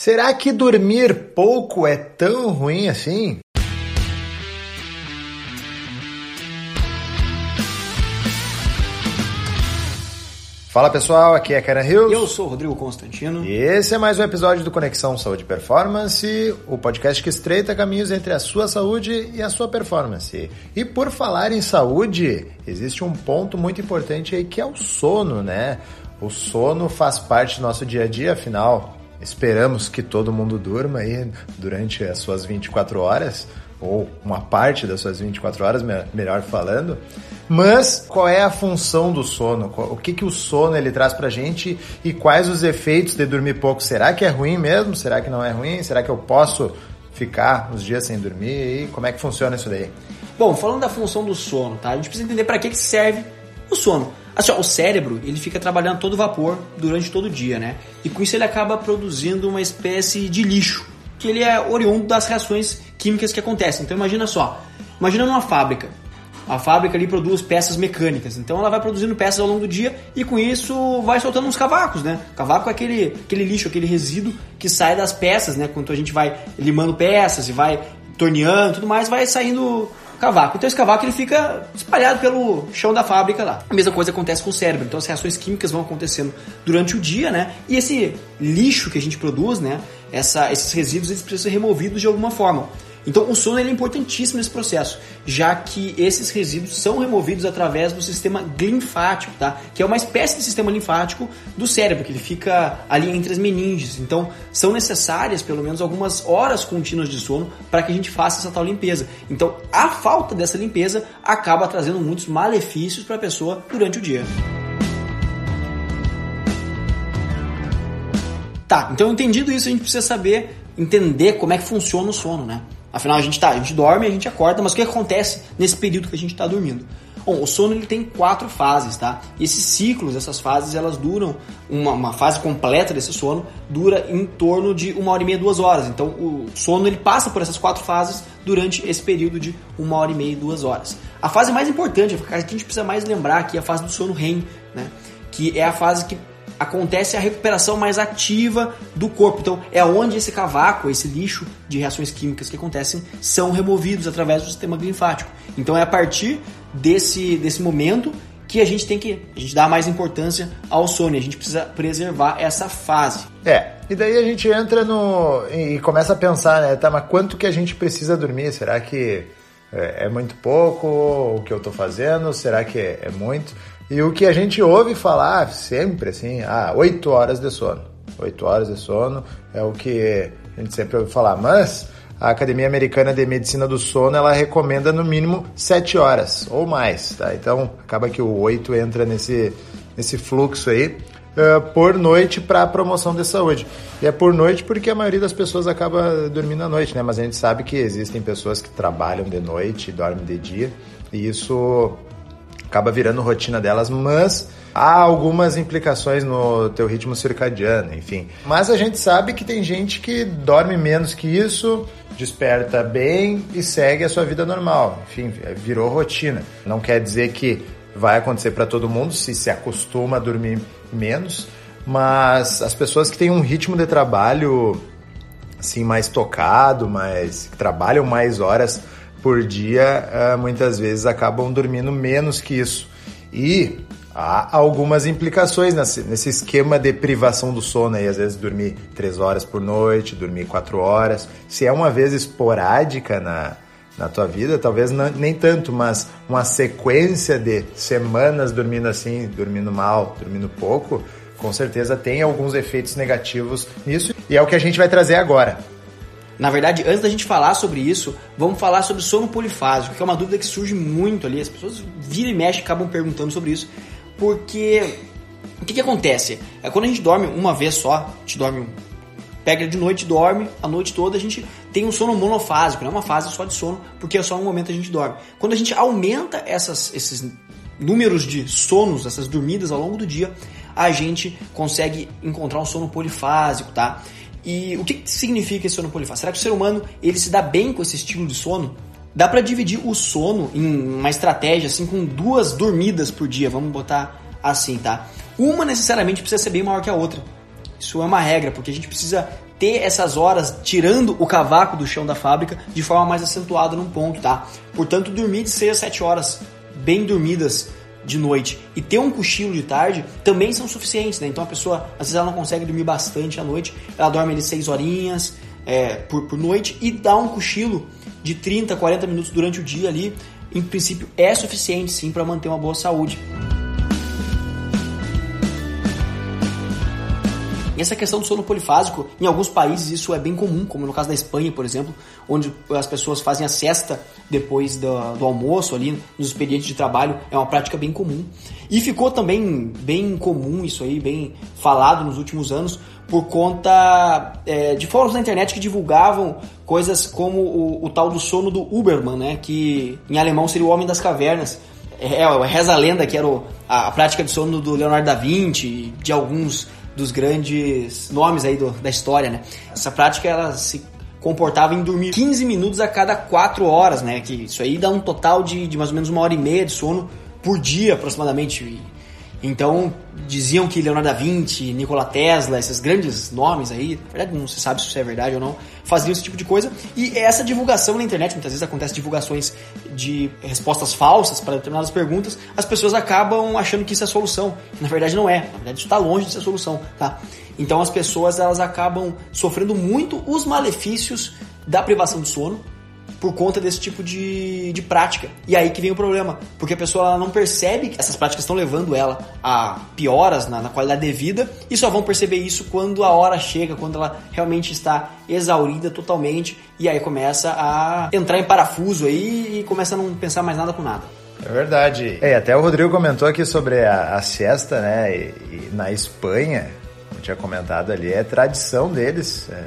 Será que dormir pouco é tão ruim assim? Fala pessoal, aqui é Karen Hills. Eu sou o Rodrigo Constantino. E esse é mais um episódio do Conexão Saúde e Performance, o podcast que estreita caminhos entre a sua saúde e a sua performance. E por falar em saúde, existe um ponto muito importante aí que é o sono, né? O sono faz parte do nosso dia a dia, afinal, esperamos que todo mundo durma aí durante as suas 24 horas ou uma parte das suas 24 horas, melhor falando. Mas qual é a função do sono? O que, que o sono ele traz pra gente e quais os efeitos de dormir pouco? Será que é ruim mesmo? Será que não é ruim? Será que eu posso ficar uns dias sem dormir? E como é que funciona isso daí? Bom, falando da função do sono, tá? A gente precisa entender para que, que serve o sono. Assim, ó, o cérebro, ele fica trabalhando todo vapor durante todo o dia, né? E com isso ele acaba produzindo uma espécie de lixo, que ele é oriundo das reações químicas que acontecem. Então imagina só, imagina numa fábrica. A fábrica ali produz peças mecânicas, então ela vai produzindo peças ao longo do dia e com isso vai soltando uns cavacos, né? Cavaco é aquele, aquele lixo, aquele resíduo que sai das peças, né? Quando a gente vai limando peças e vai torneando tudo mais, vai saindo cavaco. Então esse cavaco ele fica espalhado pelo chão da fábrica lá. A mesma coisa acontece com o cérebro. Então as reações químicas vão acontecendo durante o dia, né? E esse lixo que a gente produz, né? Essa, esses resíduos eles precisam ser removidos de alguma forma. Então o sono é importantíssimo nesse processo, já que esses resíduos são removidos através do sistema linfático, tá? Que é uma espécie de sistema linfático do cérebro, que ele fica ali entre as meninges. Então são necessárias pelo menos algumas horas contínuas de sono para que a gente faça essa tal limpeza. Então a falta dessa limpeza acaba trazendo muitos malefícios para a pessoa durante o dia. Tá, então entendido isso, a gente precisa saber entender como é que funciona o sono, né? Afinal, a gente tá, a gente dorme, a gente acorda, mas o que acontece nesse período que a gente está dormindo? Bom, o sono ele tem quatro fases, tá? E esses ciclos, essas fases, elas duram, uma, uma, fase completa desse sono dura em torno de uma hora e meia, duas horas. Então o sono ele passa por essas quatro fases durante esse período de uma hora e meia, duas horas. A fase mais importante, a que a gente precisa mais lembrar aqui é a fase do sono REM, né? Que é a fase que acontece a recuperação mais ativa do corpo. Então, é onde esse cavaco, esse lixo de reações químicas que acontecem, são removidos através do sistema linfático. Então, é a partir desse, desse momento que a gente tem que a gente dá mais importância ao sono. A gente precisa preservar essa fase. É, e daí a gente entra no e começa a pensar, né? Tá, mas quanto que a gente precisa dormir? Será que é, é muito pouco o que eu estou fazendo? Será que é, é muito? E o que a gente ouve falar sempre, assim, ah, 8 horas de sono. 8 horas de sono é o que a gente sempre ouve falar. Mas a Academia Americana de Medicina do Sono, ela recomenda no mínimo 7 horas ou mais, tá? Então, acaba que o 8 entra nesse, nesse fluxo aí. Uh, por noite para promoção de saúde. E é por noite porque a maioria das pessoas acaba dormindo à noite, né? Mas a gente sabe que existem pessoas que trabalham de noite e dormem de dia, e isso acaba virando rotina delas, mas há algumas implicações no teu ritmo circadiano, enfim. Mas a gente sabe que tem gente que dorme menos que isso, desperta bem e segue a sua vida normal. Enfim, virou rotina. Não quer dizer que vai acontecer para todo mundo se se acostuma a dormir menos, mas as pessoas que têm um ritmo de trabalho assim mais tocado, mais que trabalham mais horas por dia, uh, muitas vezes acabam dormindo menos que isso. E há algumas implicações nesse, nesse esquema de privação do sono aí, às vezes dormir três horas por noite, dormir quatro horas. Se é uma vez esporádica na, na tua vida, talvez não, nem tanto, mas uma sequência de semanas dormindo assim, dormindo mal, dormindo pouco, com certeza tem alguns efeitos negativos nisso. E é o que a gente vai trazer agora. Na verdade, antes da gente falar sobre isso, vamos falar sobre sono polifásico, que é uma dúvida que surge muito ali. As pessoas viram e mexem acabam perguntando sobre isso, porque o que, que acontece? É quando a gente dorme uma vez só, a gente dorme pega de noite, dorme a noite toda, a gente tem um sono monofásico, não é uma fase só de sono, porque é só um momento a gente dorme. Quando a gente aumenta essas, esses números de sonos, essas dormidas ao longo do dia, a gente consegue encontrar um sono polifásico, tá? E o que significa esse sono polifásico? Será que o ser humano ele se dá bem com esse estilo de sono? Dá para dividir o sono em uma estratégia assim com duas dormidas por dia, vamos botar assim, tá? Uma necessariamente precisa ser bem maior que a outra. Isso é uma regra, porque a gente precisa ter essas horas tirando o cavaco do chão da fábrica de forma mais acentuada num ponto, tá? Portanto, dormir de 6 a 7 horas bem dormidas de noite e ter um cochilo de tarde também são suficientes, né? Então a pessoa, às vezes ela não consegue dormir bastante à noite, ela dorme ali 6 horinhas é, por, por noite e dá um cochilo de 30, 40 minutos durante o dia ali, em princípio é suficiente sim para manter uma boa saúde. Essa questão do sono polifásico, em alguns países isso é bem comum, como no caso da Espanha, por exemplo, onde as pessoas fazem a cesta depois do, do almoço ali, nos expedientes de trabalho, é uma prática bem comum. E ficou também bem comum isso aí, bem falado nos últimos anos, por conta é, de fóruns na internet que divulgavam coisas como o, o, tal do sono do Uberman, né, que em alemão seria o homem das cavernas. É, é reza a lenda que era o, a, a prática de sono do Leonardo da Vinci, de alguns dos grandes nomes aí do, da história, né? Essa prática ela se comportava em dormir 15 minutos a cada 4 horas, né? Que isso aí dá um total de, de mais ou menos uma hora e meia de sono por dia, aproximadamente. Então, diziam que Leonardo da Vinci, Nikola Tesla, esses grandes nomes aí, na verdade não se sabe se isso é verdade ou não, faziam esse tipo de coisa. E essa divulgação na internet, muitas vezes acontece divulgações de respostas falsas para determinadas perguntas, as pessoas acabam achando que isso é a solução. Na verdade não é, na verdade isso está longe de ser a solução, tá? Então as pessoas elas acabam sofrendo muito os malefícios da privação do sono, por conta desse tipo de, de prática. E aí que vem o problema, porque a pessoa não percebe que essas práticas estão levando ela a pioras na, na, qualidade de vida e só vão perceber isso quando a hora chega, quando ela realmente está exaurida totalmente e aí começa a entrar em parafuso aí e começa a não pensar mais nada com nada. É verdade. É, até o Rodrigo comentou aqui sobre a, a siesta, né? E, e na Espanha, como tinha comentado ali, é tradição deles. É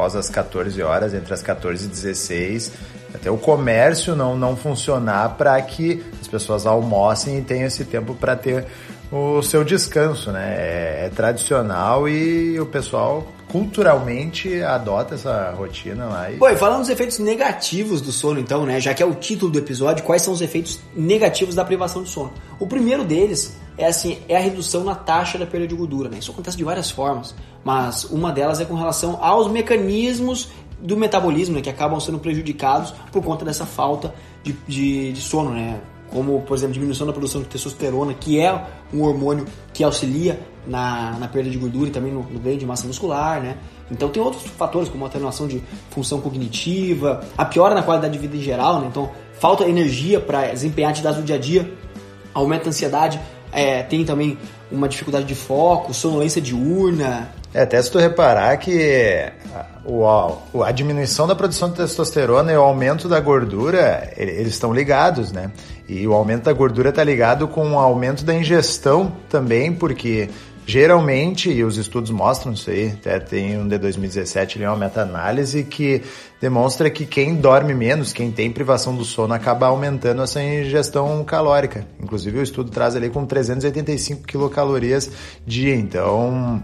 após as 14 horas, entre as 14 e 16, até o comércio não, não funcionar para que as pessoas almocem e tenham esse tempo para ter o seu descanso, né? É, é, tradicional e o pessoal culturalmente adota essa rotina lá. E... Bom, e falando dos efeitos negativos do sono, então, né? Já que é o título do episódio, quais são os efeitos negativos da privação do sono? O primeiro deles é assim, é a redução na taxa da perda de gordura, né? Isso acontece de várias formas, mas uma delas é com relação aos mecanismos do metabolismo, né, que acabam sendo prejudicados por conta dessa falta de, de, de sono, né? Como, por exemplo, diminuição da produção de testosterona, que é um hormônio que auxilia na, na perda de gordura e também no, no ganho de massa muscular, né? Então tem outros fatores, como a atenuação de função cognitiva, a piora na qualidade de vida em geral, né? Então, falta energia para desempenhar atividades do dia a dia, aumenta a ansiedade, é, tem também uma dificuldade de foco, sonolência diurna. É, até se tu reparar que o, a diminuição da produção de testosterona e o aumento da gordura, eles estão ligados, né? E o aumento da gordura está ligado com o aumento da ingestão também, porque Geralmente, e os estudos mostram isso aí, até tem um de 2017, ali, uma meta-análise que demonstra que quem dorme menos, quem tem privação do sono, acaba aumentando essa ingestão calórica. Inclusive, o estudo traz ali com 385 quilocalorias dia. Então,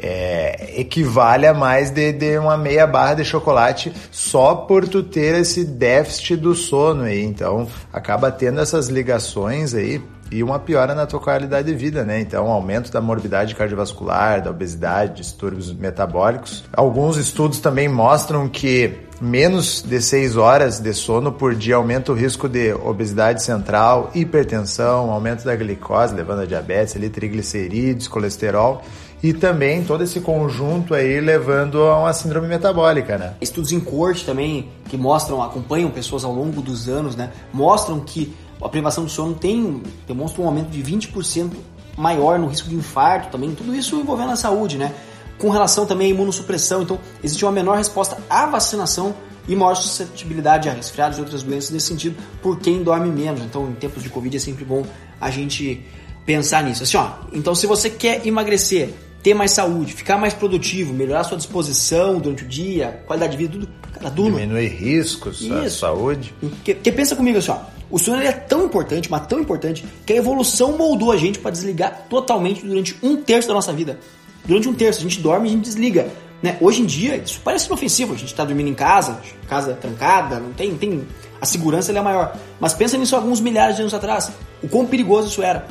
é, equivale a mais de, de, uma meia barra de chocolate só por tu ter esse déficit do sono aí. Então, acaba tendo essas ligações aí e uma piora na tua qualidade de vida, né? Então, aumento da morbidade cardiovascular, da obesidade, distúrbios metabólicos. Alguns estudos também mostram que menos de 6 horas de sono por dia aumenta o risco de obesidade central, hipertensão, aumento da glicose, levando a diabetes, ali, triglicerídeos, colesterol e também todo esse conjunto aí levando a uma síndrome metabólica, né? Estudos em corte também que mostram, acompanham pessoas ao longo dos anos, né? Mostram que a privação do sono tem, demonstra um aumento de 20% maior no risco de infarto também, tudo isso envolvendo a saúde, né? Com relação também à imunossupressão, então existe uma menor resposta à vacinação e maior suscetibilidade a resfriados e outras doenças nesse sentido por quem dorme menos. Então, em tempos de Covid é sempre bom a gente pensar nisso. Assim, ó, então se você quer emagrecer, ter mais saúde, ficar mais produtivo, melhorar sua disposição durante o dia, qualidade de vida, tudo, cara, Diminuir riscos, Isso. saúde. Que, que pensa comigo assim, ó, o sono é tão importante, mas tão importante, que a evolução moldou a gente para desligar totalmente durante um terço da nossa vida. Durante um terço, a gente dorme e a gente desliga. Né? Hoje em dia, isso parece inofensivo. A gente está dormindo em casa, casa trancada, não tem, tem a segurança é maior. Mas pensa nisso alguns milhares de anos atrás. O quão perigoso isso era.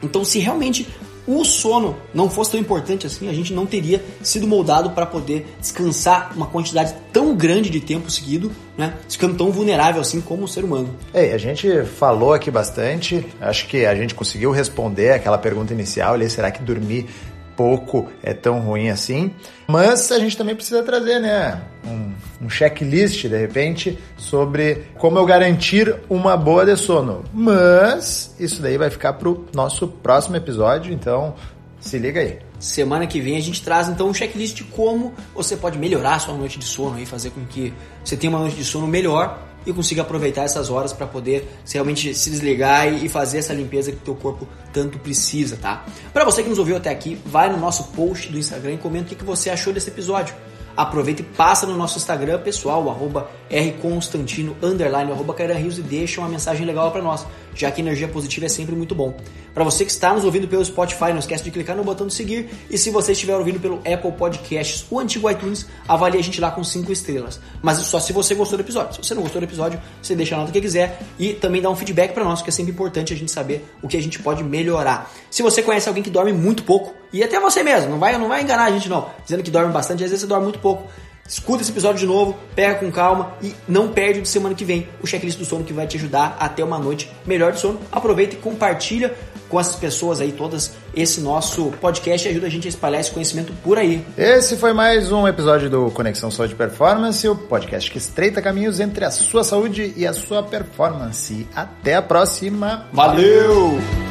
Então, se realmente o sono não fosse tão importante assim, a gente não teria sido moldado para poder descansar uma quantidade tão grande de tempo seguido, né? Ficando tão vulnerável assim como o ser humano. É, a gente falou aqui bastante, acho que a gente conseguiu responder aquela pergunta inicial ali, será que dormir pouco é tão ruim assim. Mas a gente também precisa trazer, né, um, um checklist de repente sobre como eu garantir uma boa de sono. Mas isso daí vai ficar pro nosso próximo episódio, então se liga aí. Semana que vem a gente traz então um checklist de como você pode melhorar sua noite de sono e fazer com que você tenha uma noite de sono melhor e consiga aproveitar essas horas para poder realmente se desligar e fazer essa limpeza que teu corpo tanto precisa, tá? Para você que nos ouviu até aqui, vai no nosso post do Instagram e comenta o que você achou desse episódio. Aproveita e passa no nosso Instagram pessoal, arroba rconstantino, arroba e deixa uma mensagem legal para nós, já que energia positiva é sempre muito bom. Para você que está nos ouvindo pelo Spotify, não esquece de clicar no botão de seguir, e se você estiver ouvindo pelo Apple Podcasts, o antigo iTunes, avalie a gente lá com 5 estrelas. Mas só se você gostou do episódio. Se você não gostou do episódio, você deixa a nota que quiser e também dá um feedback para nós, que é sempre importante a gente saber o que a gente pode melhorar. Se você conhece alguém que dorme muito pouco, e até você mesmo, não vai, não vai enganar a gente não, dizendo que dorme bastante, às vezes você dorme muito pouco. Escuta esse episódio de novo, pega com calma e não perde de semana que vem o checklist do sono que vai te ajudar a ter uma noite melhor de sono. Aproveita e compartilha com essas pessoas aí todas esse nosso podcast e ajuda a gente a espalhar esse conhecimento por aí. Esse foi mais um episódio do Conexão Saúde Performance, o podcast que estreita caminhos entre a sua saúde e a sua performance. Até a próxima. Valeu!